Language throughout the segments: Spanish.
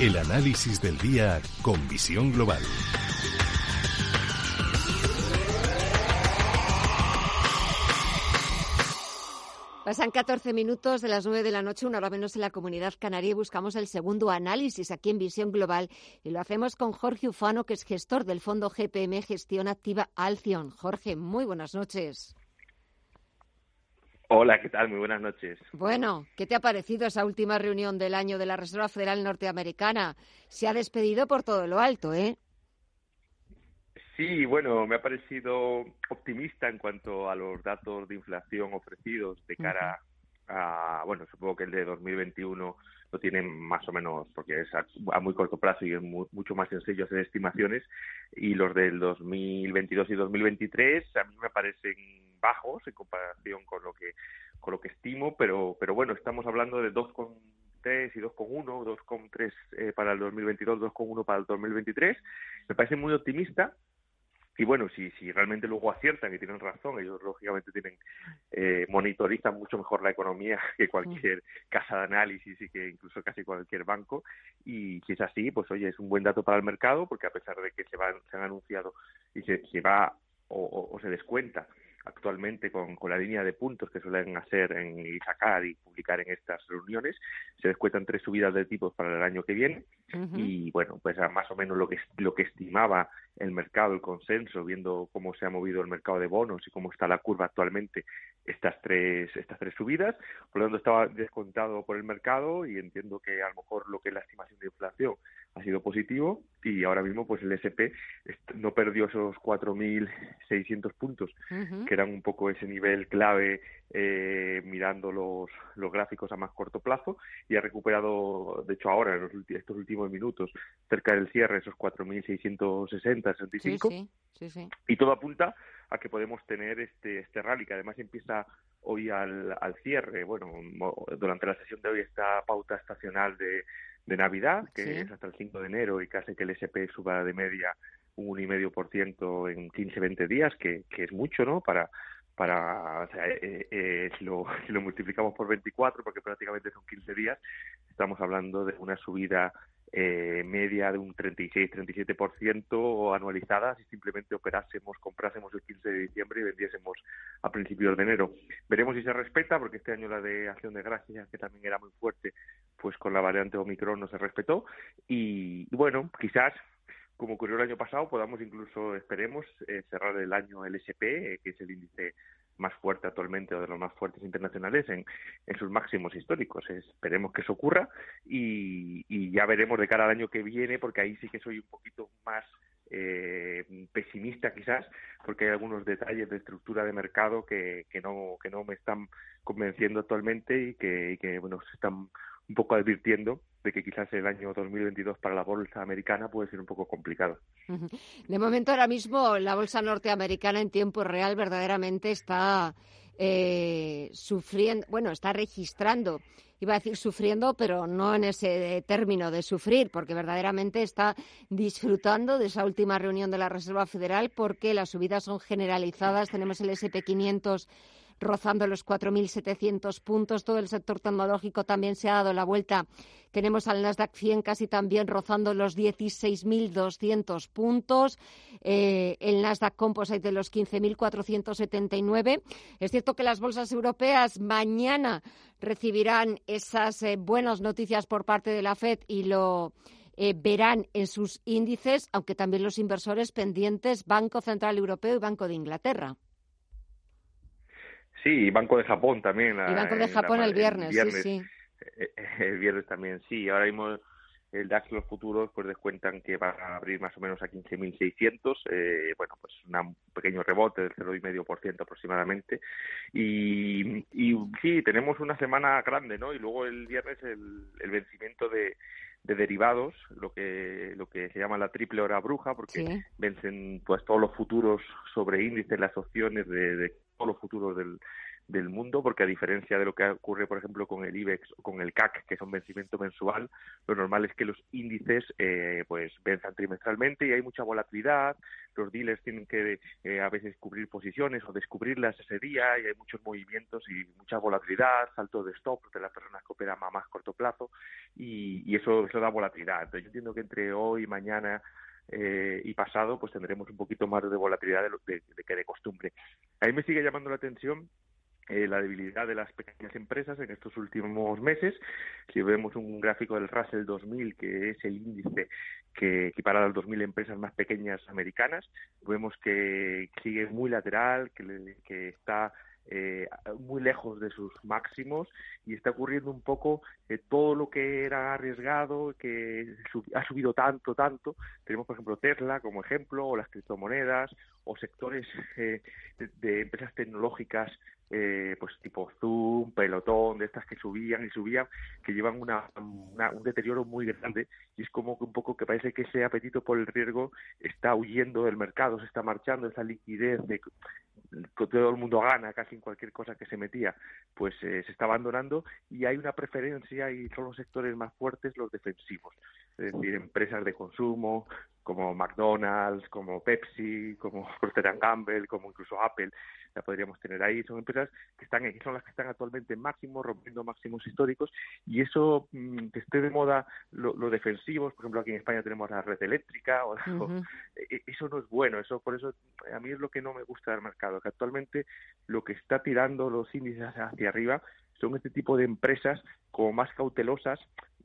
El análisis del día con visión global. Pasan 14 minutos de las 9 de la noche, una hora menos en la comunidad canaria, y buscamos el segundo análisis aquí en Visión Global. Y lo hacemos con Jorge Ufano, que es gestor del fondo GPM Gestión Activa Alcion. Jorge, muy buenas noches. Hola, ¿qué tal? Muy buenas noches. Bueno, ¿qué te ha parecido esa última reunión del año de la Reserva Federal Norteamericana? Se ha despedido por todo lo alto, ¿eh? Sí, bueno, me ha parecido optimista en cuanto a los datos de inflación ofrecidos de cara a, bueno, supongo que el de 2021 lo tienen más o menos porque es a, muy corto plazo y es mucho más sencillo hacer estimaciones y los del 2022 y 2023 a mí me parecen bajos en comparación con lo que con lo que estimo, pero pero bueno, estamos hablando de 2,3 y 2,1, 2,3 eh, para el 2022, 2,1 para el 2023. Me parece muy optimista. Y bueno, si, si realmente luego aciertan y tienen razón, ellos lógicamente tienen eh, monitorizan mucho mejor la economía que cualquier casa de análisis y que incluso casi cualquier banco. Y si es así, pues oye, es un buen dato para el mercado porque a pesar de que se, van, se han anunciado y se, se va o, o se descuenta actualmente con, con, la línea de puntos que suelen hacer en, y sacar y publicar en estas reuniones. Se descuentan tres subidas de tipos para el año que viene y bueno, pues más o menos lo que lo que estimaba el mercado, el consenso, viendo cómo se ha movido el mercado de bonos y cómo está la curva actualmente, estas tres estas tres subidas. Por lo tanto, estaba descontado por el mercado y entiendo que a lo mejor lo que es la estimación de inflación ha sido positivo y ahora mismo pues el SP no perdió esos 4.600 puntos que eran un poco ese nivel clave eh, mirando los, los gráficos a más corto plazo y ha recuperado de hecho ahora en los, estos últimos minutos cerca del cierre esos 4.660 65 sí, sí, sí, y todo apunta a que podemos tener este este rally que además empieza hoy al, al cierre. Bueno durante la sesión de hoy esta pauta estacional de de Navidad, que es hasta el 5 de enero y casi que el SP suba de media un 1,5% en 15-20 días, que, que es mucho, ¿no? Para, para o sea, eh, eh, si, lo, si lo multiplicamos por 24, porque prácticamente son 15 días, estamos hablando de una subida eh, media de un 36-37% anualizada si simplemente operásemos, comprásemos el 15 de diciembre y vendiésemos a principios de enero. Veremos si se respeta, porque este año la de acción de gracias, que también era muy fuerte, pues con la variante Omicron no se respetó. Y, bueno, quizás como ocurrió el año pasado, podamos incluso, esperemos, eh, cerrar el año LSP, eh, que es el índice más fuerte actualmente o de los más fuertes internacionales en, en sus máximos históricos. Esperemos que eso ocurra y, ya veremos de cara al año que viene, porque ahí sí que soy un poquito más eh, pesimista quizás, porque hay algunos detalles de estructura de mercado que, que no que no me están convenciendo actualmente y que bueno se están un poco advirtiendo de que quizás el año 2022 para la bolsa americana puede ser un poco complicado. De momento, ahora mismo, la bolsa norteamericana en tiempo real verdaderamente está eh, sufriendo, bueno, está registrando, iba a decir sufriendo, pero no en ese término de sufrir, porque verdaderamente está disfrutando de esa última reunión de la Reserva Federal, porque las subidas son generalizadas. Tenemos el SP500 rozando los 4.700 puntos. Todo el sector tecnológico también se ha dado la vuelta. Tenemos al Nasdaq 100 casi también rozando los 16.200 puntos. Eh, el Nasdaq Composite de los 15.479. Es cierto que las bolsas europeas mañana recibirán esas eh, buenas noticias por parte de la FED y lo eh, verán en sus índices, aunque también los inversores pendientes Banco Central Europeo y Banco de Inglaterra. Sí, Banco de Japón también. y Banco de Japón el, viernes, sí, sí. El viernes también, sí. Ahora mismo el DAX los futuros pues descuentan que va a abrir más o menos a 15.600, eh, bueno, pues un pequeño rebote del 0,5% aproximadamente. Y, y sí, tenemos una semana grande, ¿no? Y luego el viernes el, el vencimiento de, de derivados, lo que lo que se llama la triple hora bruja, porque vencen pues todos los futuros sobre índices, las opciones de, de todos los futuros del, del mundo, porque a diferencia de lo que ocurre, por ejemplo, con el IBEX o con el CAC, que es un vencimiento mensual, lo normal es que los índices eh, pues venzan trimestralmente y hay mucha volatilidad, los dealers tienen que eh, a veces cubrir posiciones o descubrirlas ese día y hay muchos movimientos y mucha volatilidad, salto de stop de las personas que operan a más corto plazo y, y eso, eso da volatilidad. Entonces yo entiendo que entre hoy mañana eh, y pasado pues tendremos un poquito más de volatilidad de, lo, de, de que de costumbre. A mí me sigue llamando la atención eh, la debilidad de las pequeñas empresas en estos últimos meses. Si vemos un gráfico del Russell 2000, que es el índice que equipara a las 2.000 empresas más pequeñas americanas, vemos que sigue muy lateral, que, está eh, muy lejos de sus máximos y está ocurriendo un poco eh, todo lo que era arriesgado, que ha subido tanto, tanto. Tenemos, por ejemplo, Tesla como ejemplo, o las criptomonedas, o sectores eh, de, empresas tecnológicas eh, pues tipo Zoom, Pelotón, de estas que subían y subían, que llevan una, un deterioro muy grande y es como que un poco que parece que ese apetito por el riesgo está huyendo del mercado, se está marchando, esa liquidez de todo el mundo gana casi en cualquier cosa que se metía, pues eh, se está abandonando y hay una preferencia y son los sectores más fuertes los defensivos, es decir, empresas de consumo como McDonald's, como Pepsi, como Procter Gamble, como incluso Apple, la podríamos tener ahí. Son empresas que están, son las que están actualmente en máximos, rompiendo máximos históricos, y eso mmm, que esté de moda lo, lo, defensivos, por ejemplo, aquí en España tenemos la red eléctrica, o, uh -huh. o, eso no es bueno, eso por eso a mí es lo que no me gusta del mercado, que actualmente lo que está tirando los índices hacia arriba son este tipo de empresas como más cautelosas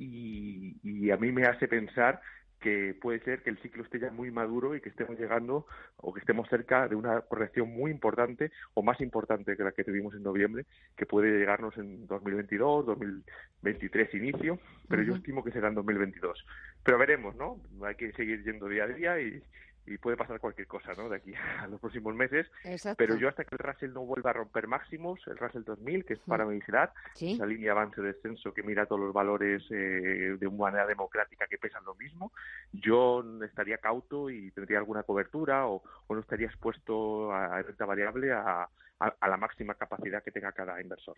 y, y a mí me hace pensar que puede ser que el ciclo esté ya muy maduro y que estemos llegando o que estemos cerca de una corrección muy importante o más importante que la que tuvimos en noviembre, que puede llegarnos en 2022, 2023 inicio, pero uh -huh. yo estimo que será en 2022. Pero veremos, ¿no? Hay que seguir yendo día a día y, y puede pasar cualquier cosa, ¿no? De aquí a los próximos meses. Exacto. Pero yo hasta que el Russell no vuelva a romper máximos, el Russell 2000, que es para vigilar, ¿Sí? esa línea avance-descenso que mira todos los valores eh, de una manera democrática que pesan lo mismo, yo estaría cauto y tendría alguna cobertura o, o no estaría expuesto a renta variable a, a, a la máxima capacidad que tenga cada inversor.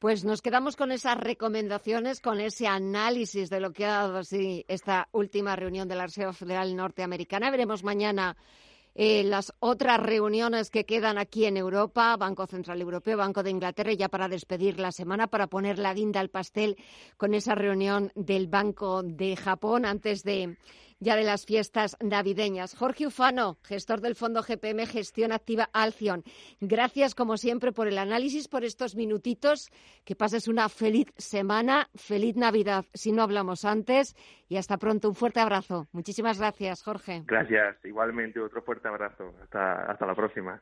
Pues nos quedamos con esas recomendaciones, con ese análisis de lo que ha dado así esta última reunión de la Reserva Federal Norteamericana. Veremos mañana eh, las otras reuniones que quedan aquí en Europa, Banco Central Europeo, Banco de Inglaterra, ya para despedir la semana, para poner la guinda al pastel con esa reunión del Banco de Japón antes de ya de las fiestas navideñas. Jorge Ufano, gestor del Fondo GPM Gestión Activa Alcion. Gracias, como siempre, por el análisis, por estos minutitos. Que pases una feliz semana, feliz Navidad, si no hablamos antes. Y hasta pronto. Un fuerte abrazo. Muchísimas gracias, Jorge. Gracias. Igualmente, otro fuerte abrazo. Hasta, hasta la próxima.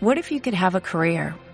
What if you could have a career